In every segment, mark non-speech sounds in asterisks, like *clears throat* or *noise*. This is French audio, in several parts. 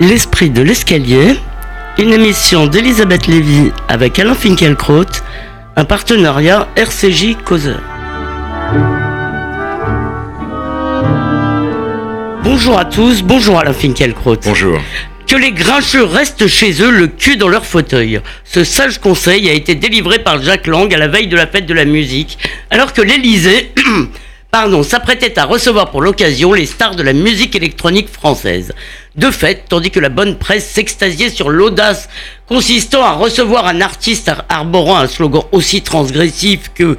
L'esprit de l'escalier, une émission d'Elisabeth Lévy avec Alain Finkielkraut, un partenariat RCJ Causeur. Bonjour à tous, bonjour Alain Finkielkraut. Bonjour. Que les grincheux restent chez eux le cul dans leur fauteuil. Ce sage conseil a été délivré par Jacques Lang à la veille de la fête de la musique, alors que l'Élysée *clears throat* pardon, s'apprêtait à recevoir pour l'occasion les stars de la musique électronique française. De fait, tandis que la bonne presse s'extasiait sur l'audace consistant à recevoir un artiste arborant un slogan aussi transgressif que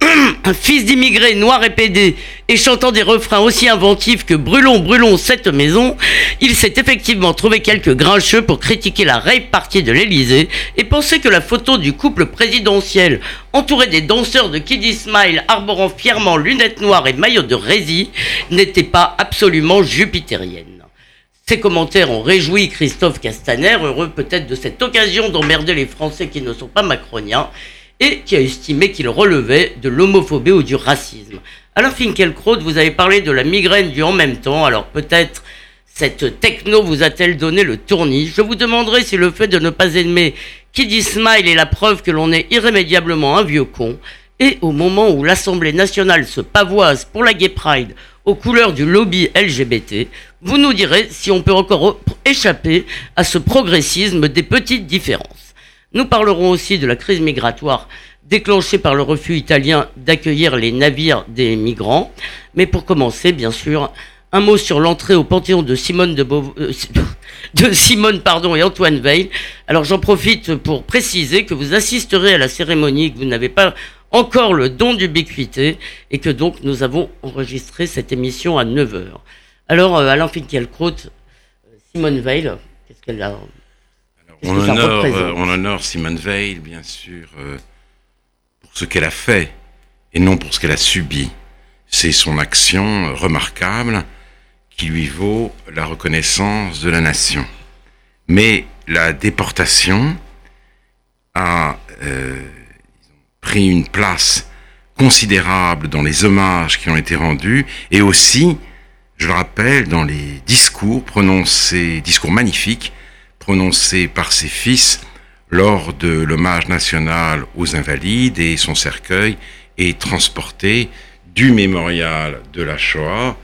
*clears throat* un fils d'immigré noir et pédé et chantant des refrains aussi inventifs que Brûlons, brûlons cette maison, il s'est effectivement trouvé quelques grincheux pour critiquer la rave partie de l'Elysée et penser que la photo du couple présidentiel entouré des danseurs de Kiddy Smile arborant fièrement lunettes noires et maillot de rési n'était pas absolument jupitérienne. Ces commentaires ont réjoui Christophe Castaner, heureux peut-être de cette occasion d'emmerder les Français qui ne sont pas macroniens, et qui a estimé qu'il relevait de l'homophobie ou du racisme. Alors Finkielkraut, vous avez parlé de la migraine du en même temps, alors peut-être cette techno vous a-t-elle donné le tournis? Je vous demanderai si le fait de ne pas aimer Kiddy Smile est la preuve que l'on est irrémédiablement un vieux con, et au moment où l'Assemblée nationale se pavoise pour la Gay Pride aux couleurs du lobby LGBT, vous nous direz si on peut encore échapper à ce progressisme des petites différences. Nous parlerons aussi de la crise migratoire déclenchée par le refus italien d'accueillir les navires des migrants. Mais pour commencer, bien sûr, un mot sur l'entrée au Panthéon de Simone, de, euh, *laughs* de Simone pardon, et Antoine Veil. Alors j'en profite pour préciser que vous assisterez à la cérémonie, que vous n'avez pas encore le don d'ubiquité et que donc nous avons enregistré cette émission à 9h. Alors euh, Alain Finkielkraut, euh, Simone Veil, qu'est-ce qu'elle a on honore, euh, on honore, Simone Veil, bien sûr, pour ce qu'elle a fait et non pour ce qu'elle a subi. C'est son action remarquable qui lui vaut la reconnaissance de la nation. Mais la déportation a euh, pris une place considérable dans les hommages qui ont été rendus et aussi, je le rappelle, dans les discours prononcés, discours magnifiques prononcé par ses fils lors de l'hommage national aux invalides et son cercueil est transporté du mémorial de la Shoah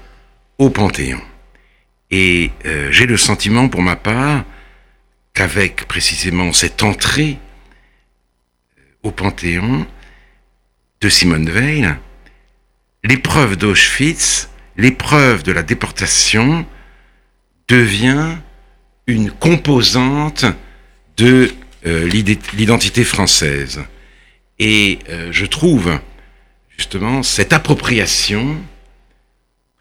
au Panthéon. Et euh, j'ai le sentiment pour ma part qu'avec précisément cette entrée euh, au Panthéon de Simone Veil, l'épreuve d'Auschwitz, l'épreuve de la déportation devient une composante de euh, l'identité française. Et euh, je trouve justement cette appropriation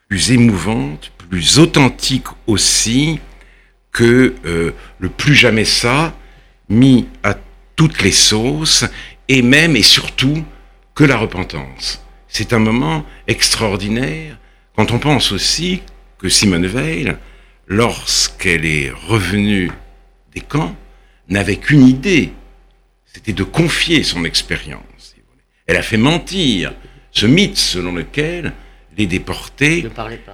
plus émouvante, plus authentique aussi que euh, le plus jamais ça mis à toutes les sauces et même et surtout que la repentance. C'est un moment extraordinaire quand on pense aussi que Simone Veil lorsqu'elle est revenue des camps, n'avait qu'une idée, c'était de confier son expérience. Elle a fait mentir ce mythe selon lequel les déportés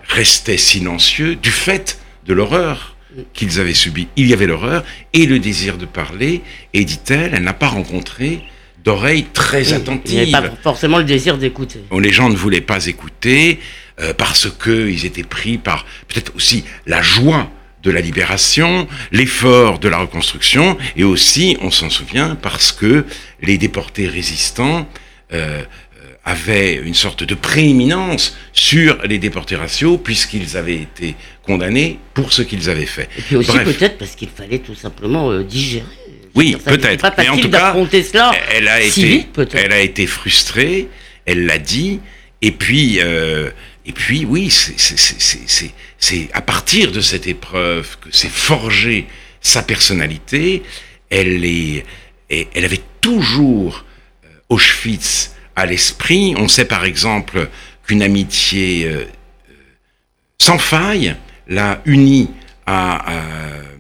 restaient silencieux du fait de l'horreur qu'ils avaient subie. Il y avait l'horreur et le désir de parler, et dit-elle, elle n'a pas rencontré d'oreilles très attentives. Il n'y avait pas forcément le désir d'écouter. Les gens ne voulaient pas écouter, euh, parce qu'ils étaient pris par peut-être aussi la joie de la libération, l'effort de la reconstruction, et aussi, on s'en souvient, parce que les déportés résistants euh, euh avaient une sorte de prééminence sur les déportés raciaux, puisqu'ils avaient été condamnés pour ce qu'ils avaient fait. Et puis aussi peut-être parce qu'il fallait tout simplement euh, digérer. Oui, peut-être. Mais en tout cas, cela elle a été, elle a été frustrée. Elle l'a dit. Et puis, euh, et puis, oui, c'est à partir de cette épreuve que s'est forgée sa personnalité. Elle, est, elle avait toujours euh, Auschwitz à l'esprit. On sait par exemple qu'une amitié euh, sans faille l'a unie à,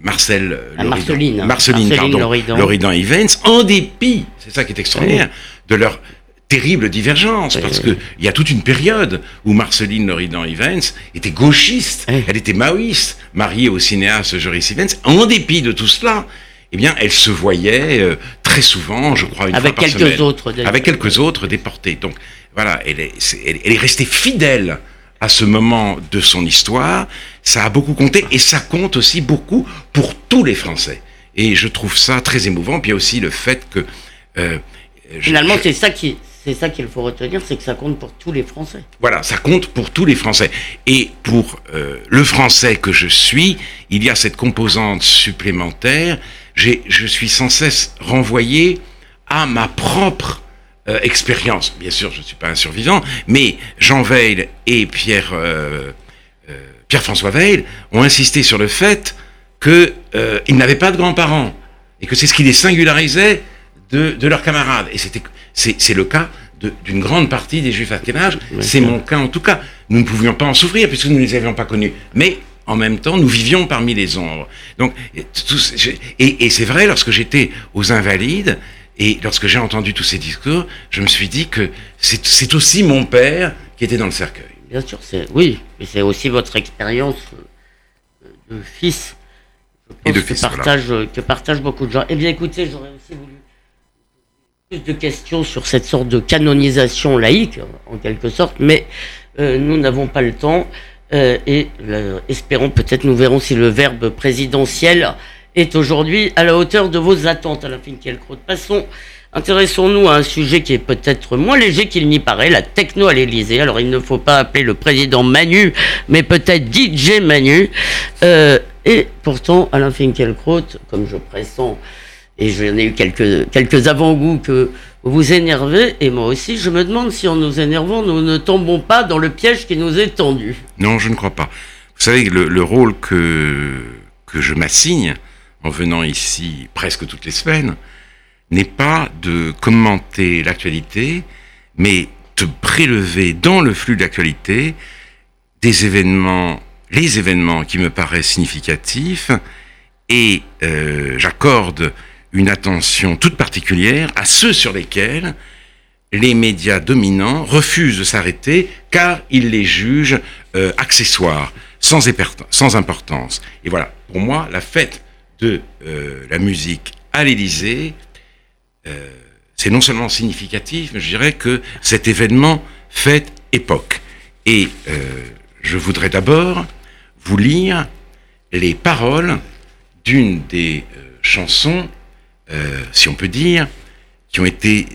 Marcel Marceline, Marceline, pardon, Loridan. Evans, en dépit, c'est ça qui est extraordinaire, de leur terrible divergence, parce que il y a toute une période où Marceline Loridan Evans était gauchiste, elle était maoïste, mariée au cinéaste Joris Evans. En dépit de tout cela, eh bien, elle se voyait euh, très souvent, je crois, une avec fois par quelques autres, avec quelques autres déportés. Donc voilà, elle est, elle, est restée fidèle à ce moment de son histoire. Ça a beaucoup compté et ça compte aussi beaucoup pour tous les Français. Et je trouve ça très émouvant. Puis il y a aussi le fait que euh, finalement, c'est ça qui c'est ça qu'il faut retenir, c'est que ça compte pour tous les Français. Voilà, ça compte pour tous les Français. Et pour euh, le Français que je suis, il y a cette composante supplémentaire. Je suis sans cesse renvoyé à ma propre euh, expérience. Bien sûr, je ne suis pas un survivant, mais Jean Veil et Pierre, euh, Pierre-François Veil ont insisté sur le fait qu'ils n'avaient pas de grands-parents et que c'est ce qui les singularisait de, de leurs camarades. Et c'était c'est le cas d'une grande partie des juifs ashkénazes. C'est mon cas en tout cas. Nous ne pouvions pas en souffrir puisque nous ne les avions pas connus. Mais en même temps, nous vivions parmi les ombres. Donc, et, c'est vrai, lorsque j'étais aux Invalides, et lorsque j'ai entendu tous ces discours, je me suis dit que c'est aussi mon père qui était dans le cercueil. Bien sûr, oui, mais c'est aussi votre expérience de fils. et de que, partage, que partage beaucoup de gens. Eh bien, écoutez, j'aurais aussi voulu plus de questions sur cette sorte de canonisation laïque, en quelque sorte, mais euh, nous n'avons pas le temps. Euh, et euh, espérons, peut-être nous verrons si le verbe présidentiel est aujourd'hui à la hauteur de vos attentes à la fin Passons, intéressons-nous à un sujet qui est peut-être moins léger qu'il n'y paraît, la techno à l'Elysée. Alors il ne faut pas appeler le président Manu, mais peut-être DJ Manu. et pourtant, Alain Finkielkraut, comme je pressens et j'en ai eu quelques, quelques avant-goûts que vous énervez, et moi aussi, je me demande si en nous énervant, nous ne tombons pas dans le piège qui nous est tendu. Non, je ne crois pas. Vous savez, le, le rôle que, que je m'assigne en venant ici presque toutes les semaines n'est pas de commenter l'actualité, mais de prélever dans le flux de l'actualité des événements, les événements qui me paraissent significatifs, et euh, j'accorde une attention toute particulière à ceux sur lesquels les médias dominants refusent de s'arrêter car ils les jugent euh, accessoires, sans, importance. Et voilà, pour moi, la fête de euh, la musique à l'Élysée, euh, c'est non seulement significatif, mais je dirais que cet événement fait époque. Et je voudrais d'abord vous lire les paroles d'une des chansons euh, si on peut dire, qui ont été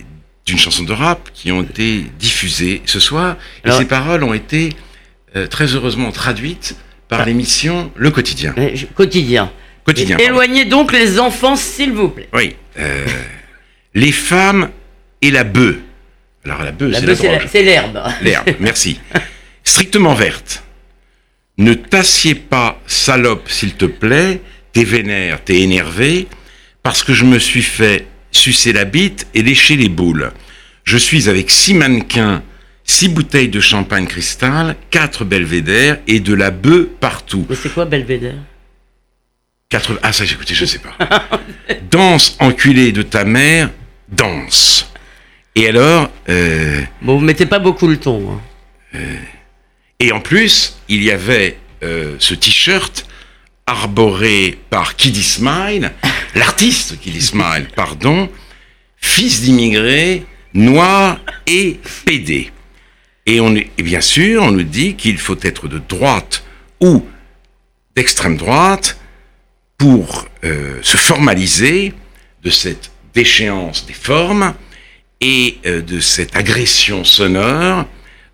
d'une chanson de rap, qui ont été diffusées ce soir. et ces paroles ont été euh, très heureusement traduites par ah. l'émission Le Quotidien. Quotidien. Quotidien. Éloignez donc les enfants, s'il vous plaît. Oui. Euh, les femmes et la bœuf. Alors la bœuf, c'est l'herbe. *laughs* L'herbe, merci. Strictement verte. Ne t'assieds pas, salope, s'il te plaît. T'es vénère, t'es énervé parce que je me suis fait sucer la bite et lécher les boules. Je suis avec six mannequins, six bouteilles de champagne cristal, quatre belvédères et de la bœuf partout. Mais c'est quoi belvédère? Quatre... Ah ça, écoutez, je sais pas. *laughs* danse, enculé de ta mère, danse. Et alors... Euh, bon, vous mettez pas beaucoup le ton. Hein. Euh, et en plus, il y avait euh, ce t-shirt arboré par Kiddy Smile, l'artiste Kiddy Smile, pardon, fils d'immigrés, noir et pédé. Et, on, bien sûr, on nous dit qu'il faut être de droite ou d'extrême droite pour euh, se formaliser de cette déchéance des formes et euh, de cette agression sonore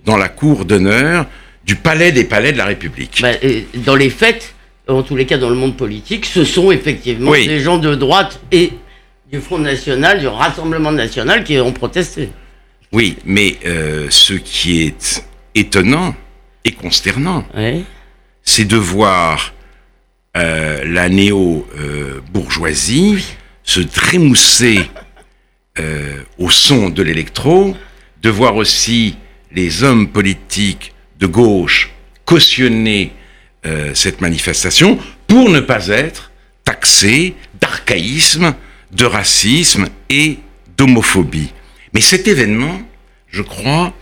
dans la cour d'honneur du palais des palais de la République. Bah, dans les faits, en tous les cas dans le monde politique, ce sont effectivement des gens de droite et du Front National, du Rassemblement National qui ont protesté. Oui, mais euh, ce qui est étonnant et consternant, c'est de voir euh, la néo-bourgeoisie euh, se trémousser au son de l'électro, de voir aussi les hommes politiques de gauche cautionner euh, cette manifestation pour ne pas être taxé d'archaïsme, de racisme et d'homophobie. Mais cet événement je crois,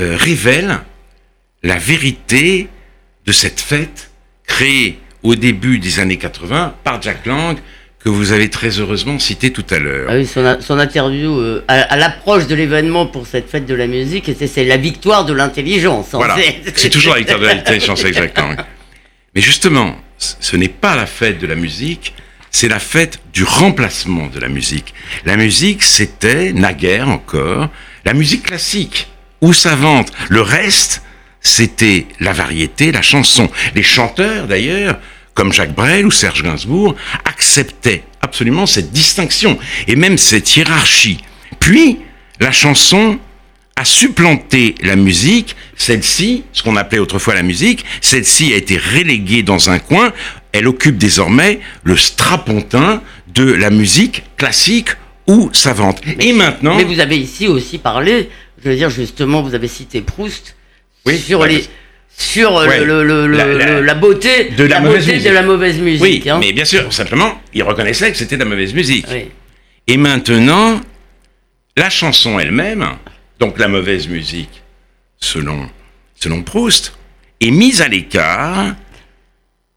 euh, révèle la vérité de cette fête créée au début des années 80 par Jack Lang, que vous avez très heureusement cité tout à l'heure. Ah oui, son, interview euh, à, l'approche de l'événement pour cette fête de la musique, c'est la victoire de l'intelligence. Voilà, *laughs* c'est toujours la victoire de l'intelligence Lang. Mais justement, ce n'est pas la fête de la musique, c'est la fête du remplacement de la musique. La musique, c'était, naguère encore, la musique classique ou savante. Le reste, c'était la variété, la chanson. Les chanteurs, d'ailleurs, comme Jacques Brel ou Serge Gainsbourg, acceptaient absolument cette distinction et même cette hiérarchie. Puis, la chanson a supplanté la musique, celle-ci, ce qu'on appelait autrefois la musique, celle-ci a été reléguée dans un coin, elle occupe désormais le strapontin de la musique classique ou savante. et maintenant... Mais vous avez ici aussi parlé, je veux dire justement, vous avez cité Proust, oui, sur les sur le, la, beauté de la, mauvaise musique. de la mauvaise musique. Oui, hein. mais bien sûr, simplement, il reconnaissait que c'était de la mauvaise musique. Et maintenant, la chanson elle-même, donc la mauvaise musique, selon, selon Proust, est mise à l'écart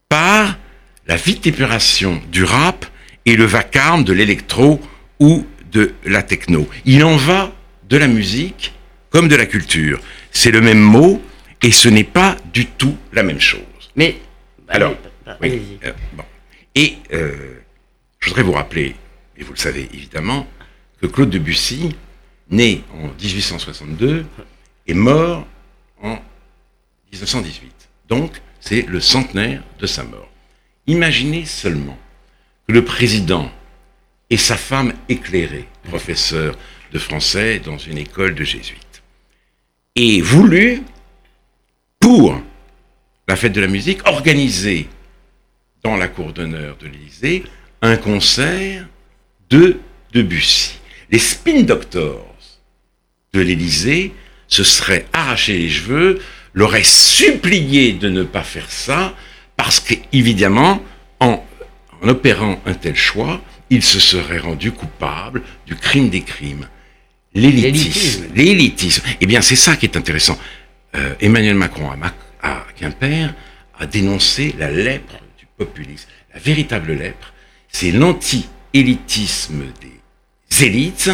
par la vituperation du rap et le vacarme de l'électro ou de la techno. Il en va de la musique comme de la culture. C'est le même mot et ce n'est pas du tout la même chose. Mais alors, oui, euh, bon. Et euh, je voudrais vous rappeler, et vous le savez évidemment, que Claude Debussy, né en 1862, est mort en 1918. Donc, c'est le centenaire de sa mort. Imaginez seulement que le président et sa femme éclairée, professeur de français dans une école de jésuites, et voulu, pour la fête de la musique, organiser dans la cour d'honneur de l'Élysée un concert de Debussy. Les Spin Doctors de l'Élysée se seraient arraché les cheveux, l'auraient supplié de ne pas faire ça, parce qu'évidemment, en, en opérant un tel choix, ils se seraient rendus coupables du crime des crimes. L'élitisme. L'élitisme. Eh bien, c'est ça qui est intéressant. Euh, Emmanuel Macron à, Quimper a dénoncé la lèpre du populisme. La véritable lèpre, c'est l'anti-élitisme des élites.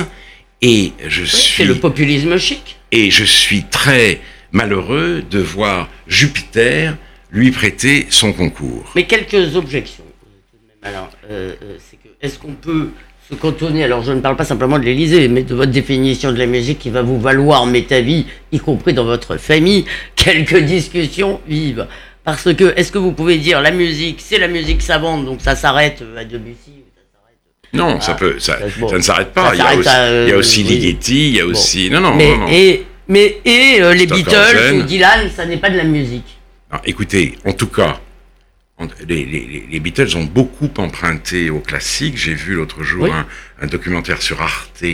Et je suis. C'est le populisme chic. Et je suis très malheureux de voir Jupiter lui prêter son concours. Mais quelques objections. Alors, euh, euh, c'est que est-ce qu'on peut se cantonner, alors je ne parle pas simplement de l'Élysée, mais de votre définition de la musique qui va vous valoir vie, y compris dans votre famille, *laughs* quelques discussions vives. Parce que, est-ce que vous pouvez dire la musique, c'est la musique savante, donc ça s'arrête à Debussy non, ça peut, ça, ça ne s'arrête pas. Il y, a aussi, il y a aussi Ligeti, il y a aussi. Non, non, mais, non, non. Et, mais et euh, les Beatles ou Dylan, ça n'est pas de la musique. écoutez, en tout cas, les, Beatles ont beaucoup emprunté au classique. J'ai vu l'autre jour un, documentaire sur Arte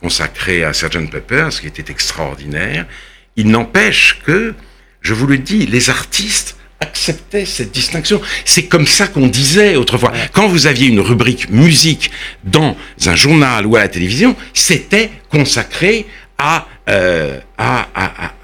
consacré à Sgt Pepper, ce qui était extraordinaire. Il n'empêche que, je vous le dis, les artistes acceptaient cette distinction. C'est comme ça qu'on disait autrefois. Quand vous aviez une rubrique musique dans un journal ou à la télévision, c'était consacré à, euh, à, à,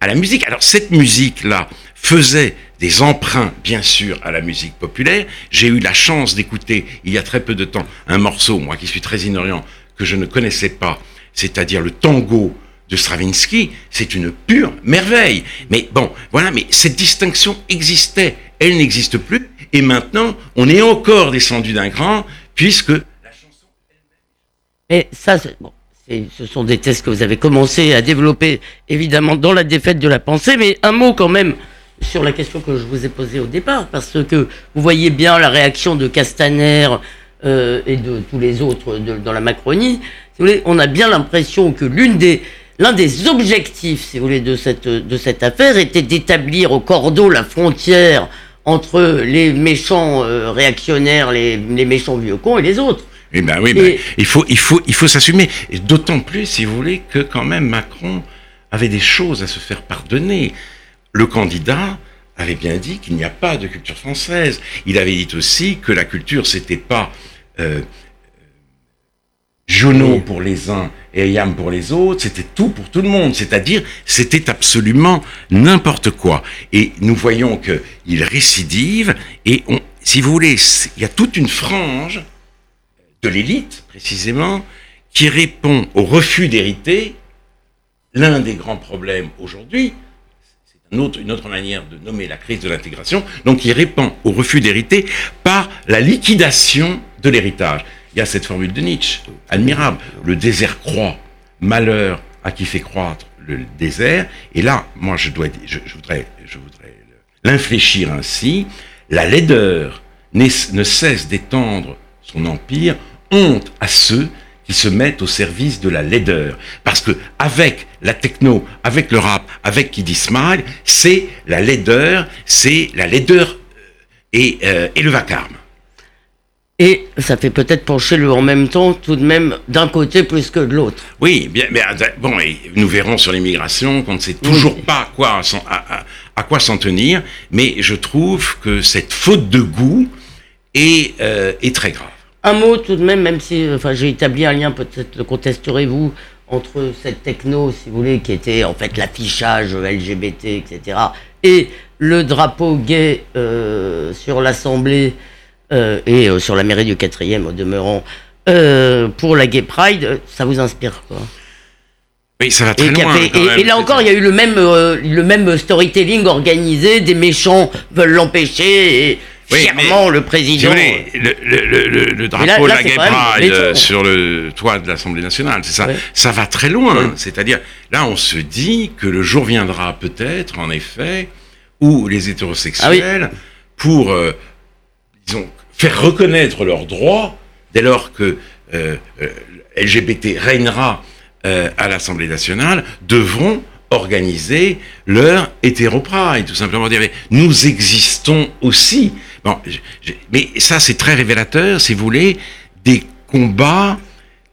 à la musique. Alors cette musique-là faisait des emprunts, bien sûr, à la musique populaire. J'ai eu la chance d'écouter, il y a très peu de temps, un morceau, moi qui suis très ignorant, que je ne connaissais pas, c'est-à-dire le tango de Stravinsky, c'est une pure merveille. Mais bon, voilà, mais cette distinction existait, elle n'existe plus, et maintenant, on est encore descendu d'un cran, puisque la chanson. Et ça, bon, ce sont des tests que vous avez commencé à développer, évidemment, dans la défaite de la pensée, mais un mot quand même sur la question que je vous ai posée au départ, parce que vous voyez bien la réaction de Castaner euh, et de tous les autres dans la Macronie. vous voulez, on a bien l'impression que l'une des l'un des objectifs, si vous voulez, de cette de cette affaire était d'établir au cordeau la frontière entre les méchants euh, réactionnaires, les, les méchants vieux cons et les autres. Eh ben oui, ben, il faut, il faut, il faut s'assumer. D'autant plus, si vous voulez, que quand même Macron avait des choses à se faire pardonner le candidat avait bien dit qu'il n'y a pas de culture française. Il avait dit aussi que la culture, c'était pas euh, Jono pour les uns et Yam pour les autres, c'était tout pour tout le monde, c'est-à-dire c'était absolument n'importe quoi. Et nous voyons qu'il récidive et on, si vous voulez, il y a toute une frange de l'élite précisément qui répond au refus d'hériter. L'un des grands problèmes aujourd'hui, une autre, manière de nommer la crise de l'intégration, donc qui répond au refus d'hériter par la liquidation de l'héritage. Il y a cette formule de Nietzsche, admirable. Le désert croît, malheur à qui fait croître le désert. Et là, moi, je, dois, je voudrais l'infléchir ainsi. La laideur ne cesse d'étendre son empire. Honte à ceux qui se mettent au service de la laideur. Parce que avec la techno, avec le rap, avec Kid Smile, c'est la laideur, c'est la laideur et, euh, et le vacarme. Et ça fait peut-être pencher le en même temps, tout de même, d'un côté plus que de l'autre. Oui, bien, mais bon, nous verrons sur l'immigration qu'on ne sait toujours pas quoi, à, quoi s'en tenir, mais je trouve que cette faute de goût est, euh, est très grave. Un mot tout de même, même si enfin, j'ai établi un lien, peut-être le contesterez-vous, entre cette techno, si vous voulez, qui était en fait l'affichage LGBT, etc., et le drapeau gay euh, sur l'Assemblée euh, et euh, sur la mairie du 4e au demeurant, euh, pour la Gay Pride, ça vous inspire quoi oui, ça va très loin. et, là encore, il y a eu le même, le même storytelling organisé, des méchants veulent l'empêcher, et fièrement le président. le, le, le, drapeau de la Gay Pride sur le toit de l'Assemblée nationale, c'est ça. Ça va très loin. C'est-à-dire, là, on se dit que le jour viendra peut-être, en effet, où les hétérosexuels, ah pour, disons, faire reconnaître leurs droits dès lors que euh, euh LGBT régnera euh, à l'Assemblée nationale, devront organiser leur hétéropride, tout simplement dire nous existons aussi. Mais ça c'est très révélateur, si vous voulez, des combats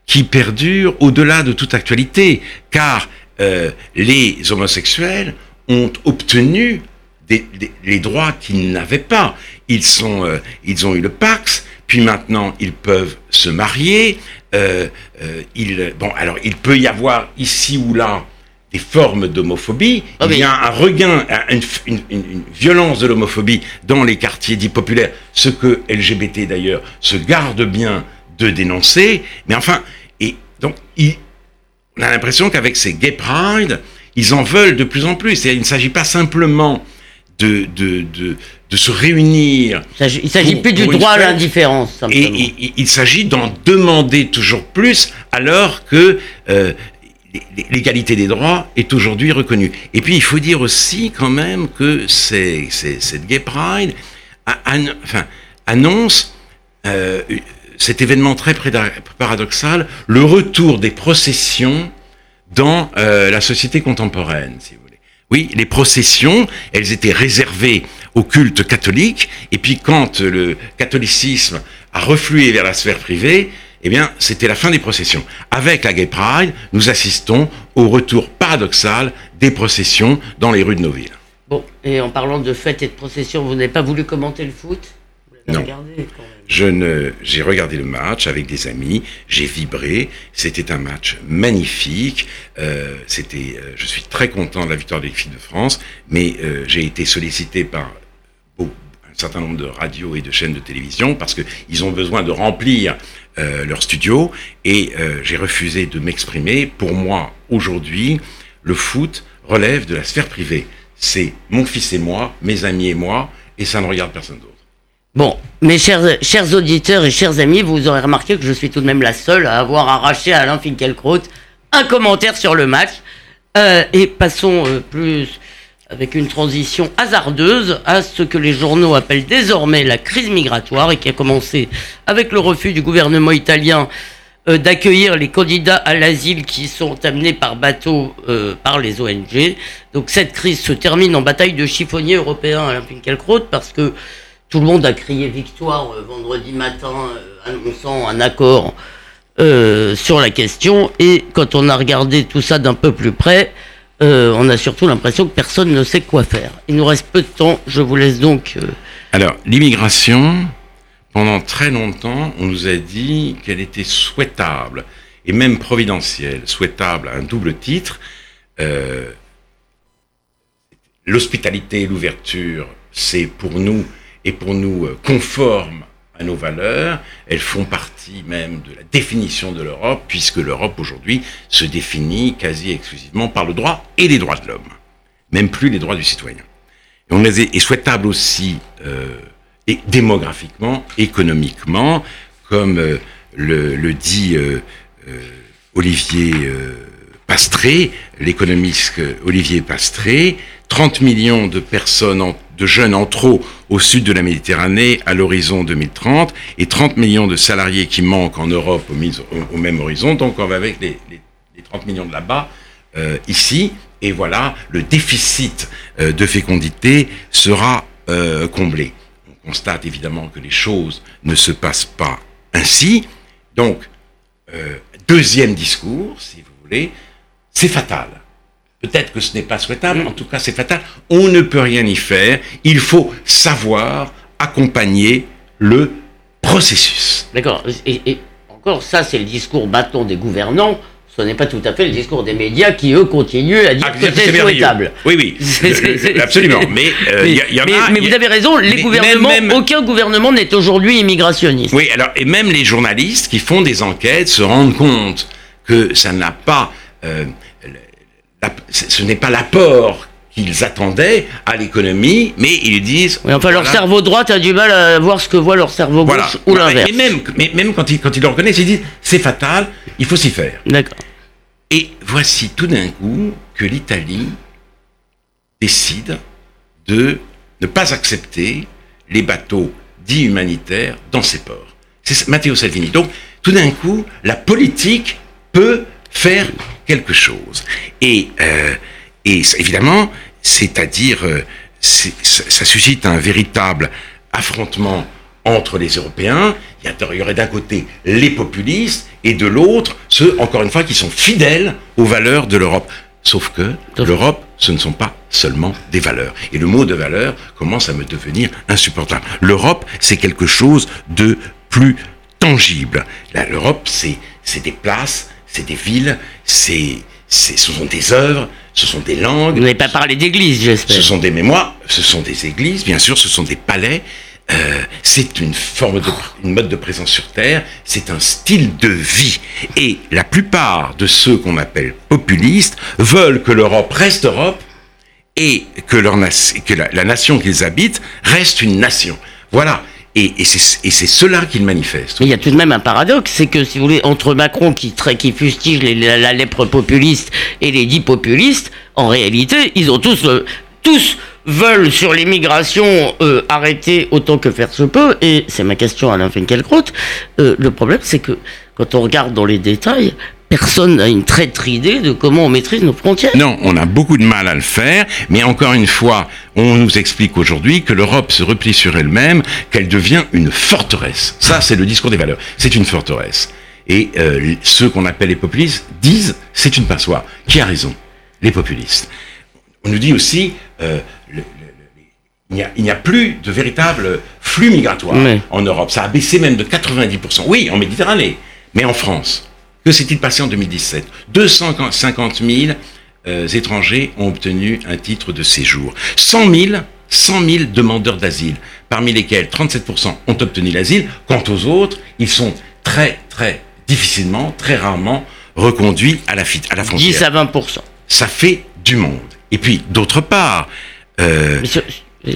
qui perdurent au-delà de toute actualité, car euh, les homosexuels ont obtenu les droits qu'ils n'avaient pas. Euh, ils ont eu le Pax, puis maintenant ils peuvent se marier. Euh, bon, alors il peut y avoir ici ou là des formes d'homophobie. Ah il y a un regain, une, une violence de l'homophobie dans les quartiers dits populaires, ce que LGBT d'ailleurs se garde bien de dénoncer. Mais enfin, et donc il, on a l'impression qu'avec ces gay pride, ils en veulent de plus en plus. Et il ne s'agit pas simplement de, de, de, de se réunir. Il ne s'agit plus du droit à l'indifférence. Et, il s'agit d'en demander toujours plus alors que euh, l'égalité des droits est aujourd'hui reconnue. Et puis il faut dire aussi quand même que c'est, cette Gay Pride enfin, annonce euh, cet événement très paradoxal, le retour des processions dans euh, la société contemporaine, oui, les processions, elles étaient réservées au culte catholique, et puis quand le catholicisme a reflué vers la sphère privée, eh bien, c'était la fin des processions. Avec la Gay Pride, nous assistons au retour paradoxal des processions dans les rues de nos villes. Bon, et en parlant de fêtes et de processions, vous n'avez pas voulu commenter le foot? Non. Je ne, j'ai regardé le match avec des amis, j'ai vibré. C'était un match magnifique. Euh, c'était, euh, je suis très content de la victoire de l'équipe de France, mais euh, j'ai été sollicité par un certain nombre de radios et de chaînes de télévision parce que ils ont besoin de remplir euh, leur studio et euh, j'ai refusé de m'exprimer. Pour moi, aujourd'hui, le foot relève de la sphère privée. C'est mon fils et moi, mes amis et moi, et ça ne regarde personne d'autre. Bon, mes chers, auditeurs et chers amis, vous aurez remarqué que je suis tout de même la seule à avoir arraché à Alain Finkielkraut un commentaire sur le match. Euh, et passons plus avec une transition hasardeuse à ce que les journaux appellent désormais la crise migratoire et qui a commencé avec le refus du gouvernement italien euh, d'accueillir les candidats à l'asile qui sont amenés par bateau par les ONG. Donc cette crise se termine en bataille de chiffonniers européens Alain Finkielkraut parce que tout le monde a crié victoire euh, vendredi matin, euh, annonçant un accord euh, sur la question. Et quand on a regardé tout ça d'un peu plus près, on a surtout l'impression que personne ne sait quoi faire. Il nous reste peu de temps. Je vous laisse donc. Alors, l'immigration, pendant très longtemps, on nous a dit qu'elle était souhaitable. et même providentielle, souhaitable à un double titre. Euh, l'hospitalité et l'ouverture, c'est pour nous et pour nous euh, conforme à nos valeurs. Elles font partie même de la définition de l'Europe, puisque l'Europe aujourd'hui se définit quasi exclusivement par le droit et les droits de l'homme, même plus les droits du citoyen. Et on est, souhaitable aussi, euh, et démographiquement, économiquement, comme euh, le, dit euh, Olivier Pastré, l'économiste Olivier Pastré, 30 millions de personnes, de jeunes en trop au sud de la Méditerranée à l'horizon 2030 et 30 millions de salariés qui manquent en Europe au, même horizon. Donc on va avec les, 30 millions de là-bas euh, ici. Et voilà, le déficit euh, de fécondité sera euh, comblé. On constate évidemment que les choses ne se passent pas ainsi. Donc, deuxième discours, si vous voulez, c'est fatal. Peut-être que ce n'est pas souhaitable, en tout cas c'est fatal. On ne peut rien y faire. Il faut savoir accompagner le processus. D'accord. Et, encore, ça c'est le discours bâton des gouvernants. Ce n'est pas tout à fait le discours des médias qui, eux, continuent à dire ah, que c'est souhaitable. Oui, oui, *laughs* absolument. Mais, euh, y a, mais, vous avez raison, les gouvernements, aucun gouvernement n'est aujourd'hui immigrationniste. Oui, alors, et même les journalistes qui font des enquêtes se rendent compte que ça n'a pas... Euh, ce n'est pas l'apport qu'ils attendaient à l'économie, mais ils disent. Oui, enfin, leur cerveau droit a du mal à voir ce que voit leur cerveau gauche ou l'inverse. Et même, mais même quand ils, quand ils le reconnaissent, ils disent c'est fatal, il faut s'y faire. D'accord. Et voici tout d'un coup que l'Italie décide de ne pas accepter les bateaux dits humanitaires dans ses ports. C'est Matteo Salvini. Donc, tout d'un coup, la politique peut faire quelque chose. Et, euh, et évidemment, c'est-à-dire, euh, ça suscite un véritable affrontement entre les Européens. Il y aurait d'un côté les populistes et de l'autre ceux, encore une fois, qui sont fidèles aux valeurs de l'Europe. Sauf que l'Europe, ce ne sont pas seulement des valeurs. Et le mot de valeur commence à me devenir insupportable. L'Europe, c'est quelque chose de plus tangible. L'Europe, c'est des places, c'est des villes, c'est, ce sont des œuvres, ce sont des langues. Vous n'avez pas parlé d'églises, j'espère. Ce sont des mémoires, ce sont des églises, bien sûr, ce sont des palais. Euh, c'est une forme de, une mode de présence sur Terre, c'est un style de vie. Et la plupart de ceux qu'on appelle populistes veulent que l'Europe reste Europe et que, leur, que la nation qu'ils habitent reste une nation. Voilà. Et, c'est cela qu'il manifeste. Il y a tout de même un paradoxe, c'est que si vous voulez, entre Macron qui, qui fustige la, lèpre populiste et les dix populistes, en réalité, ils ont tous, euh, tous veulent sur l'immigration euh, arrêter autant que faire se peut. Et c'est ma question à Alain Finkielkraut. Euh, le problème, c'est que quand on regarde dans les détails, personne n'a une traître idée de comment on maîtrise nos frontières. Non, on a beaucoup de mal à le faire, mais encore une fois, on nous explique aujourd'hui que l'Europe se replie sur elle-même, qu'elle devient une forteresse. Ça, c'est le discours des valeurs. C'est une forteresse. Et euh, ceux qu'on appelle les populistes disent c'est une passoire. Qui a raison? Les populistes. On nous dit aussi euh, il n'y a, plus de véritable flux migratoire en Europe. Ça a baissé même de 90%. Oui, en Méditerranée, mais en France. Que s'est-il passé en 2017 250 000 euh, étrangers ont obtenu un titre de séjour. 100 000, 100 000 demandeurs d'asile, parmi lesquels 37% ont obtenu l'asile. Quant aux autres, ils sont très, très difficilement, très rarement reconduits à la, à la frontière. 10 à 20%. Ça fait du monde. Et puis, d'autre part, euh,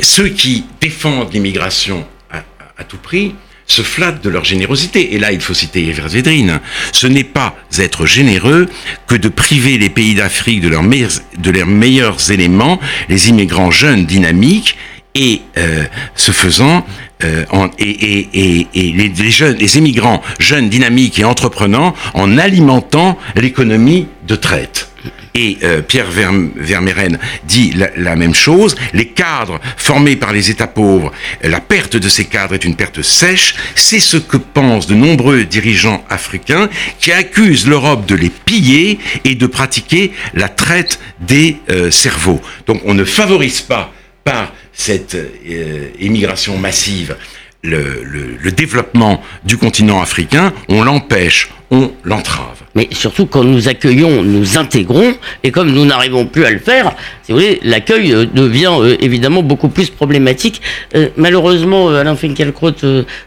ceux qui défendent l'immigration à tout prix, se flattent de leur générosité. Et là, il faut citer Evers Védrine. Ce n'est pas être généreux que de priver les pays d'Afrique de, leurs meilleurs, éléments, les immigrants jeunes, dynamiques, et euh, ce faisant, euh, en, et, les, jeunes, les immigrants jeunes, dynamiques et entreprenants, en alimentant l'économie de traite et euh, Pierre Vermeeren dit la, même chose. Les cadres formés par les États pauvres, la perte de ces cadres est une perte sèche. C'est ce que pensent de nombreux dirigeants africains qui accusent l'Europe de les piller et de pratiquer la traite des euh, cerveaux. Donc on ne favorise pas par cette euh, immigration massive le, développement du continent africain, on l'empêche on l'entrave. Mais surtout quand nous accueillons, nous intégrons, et comme nous n'arrivons plus à le faire, si vous voulez, l'accueil euh, devient euh, évidemment beaucoup plus problématique. Euh, malheureusement, Alain Finkielkraut,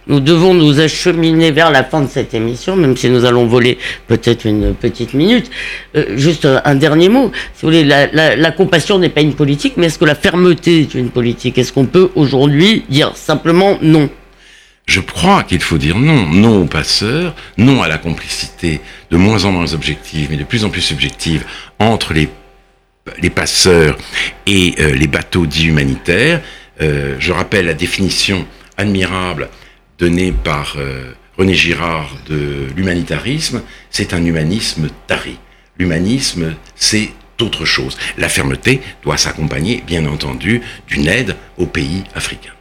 nous devons nous acheminer vers la fin de cette émission, même si nous allons voler peut-être une petite minute. juste un dernier mot. Si vous voulez, la, la, la compassion n'est pas une politique, mais est-ce que la fermeté est une politique? Est-ce qu'on peut aujourd'hui dire simplement non? Je crois qu'il faut dire non. Non aux passeurs, non à la complicité de moins en moins objective, mais de plus en plus subjective entre les, passeurs et euh, les bateaux dits humanitaires. Euh, je rappelle la définition admirable donnée par euh, René Girard de l'humanitarisme. C'est un humanisme taré. L'humanisme, c'est autre chose. La fermeté doit s'accompagner, bien entendu, d'une aide aux pays africains.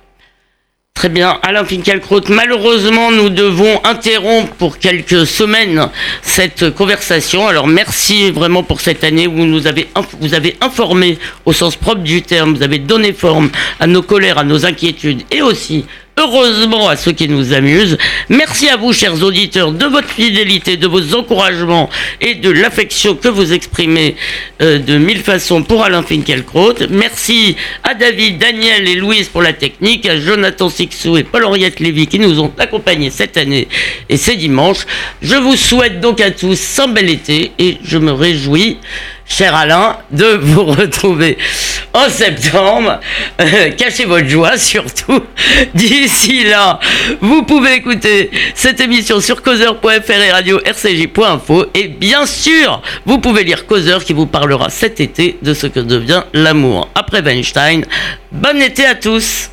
Très bien, Alain Finkielkraut. Malheureusement, nous devons interrompre pour quelques semaines cette conversation. Alors, merci vraiment pour cette année où nous avez, vous avez informé au sens propre du terme, vous avez donné forme à nos colères, à nos inquiétudes et aussi heureusement à ceux qui nous amusent. Merci à vous, chers auditeurs, de votre fidélité, de vos encouragements et de l'affection que vous exprimez euh, de mille façons pour Alain Finkielkraut. Merci à David, Daniel et Louise pour la technique, à Jonathan Sixou et Paul-Henriette Lévy qui nous ont accompagnés cette année et ces dimanches. Je vous souhaite donc à tous un bel été et je me réjouis cher Alain, de vous retrouver en septembre. Euh, cachez votre joie surtout. *laughs* D'ici là, vous pouvez écouter cette émission sur causeur.fr et radio rcj.info. Et bien sûr, vous pouvez lire Causeur qui vous parlera cet été de ce que devient l'amour après Weinstein. Bon été à tous.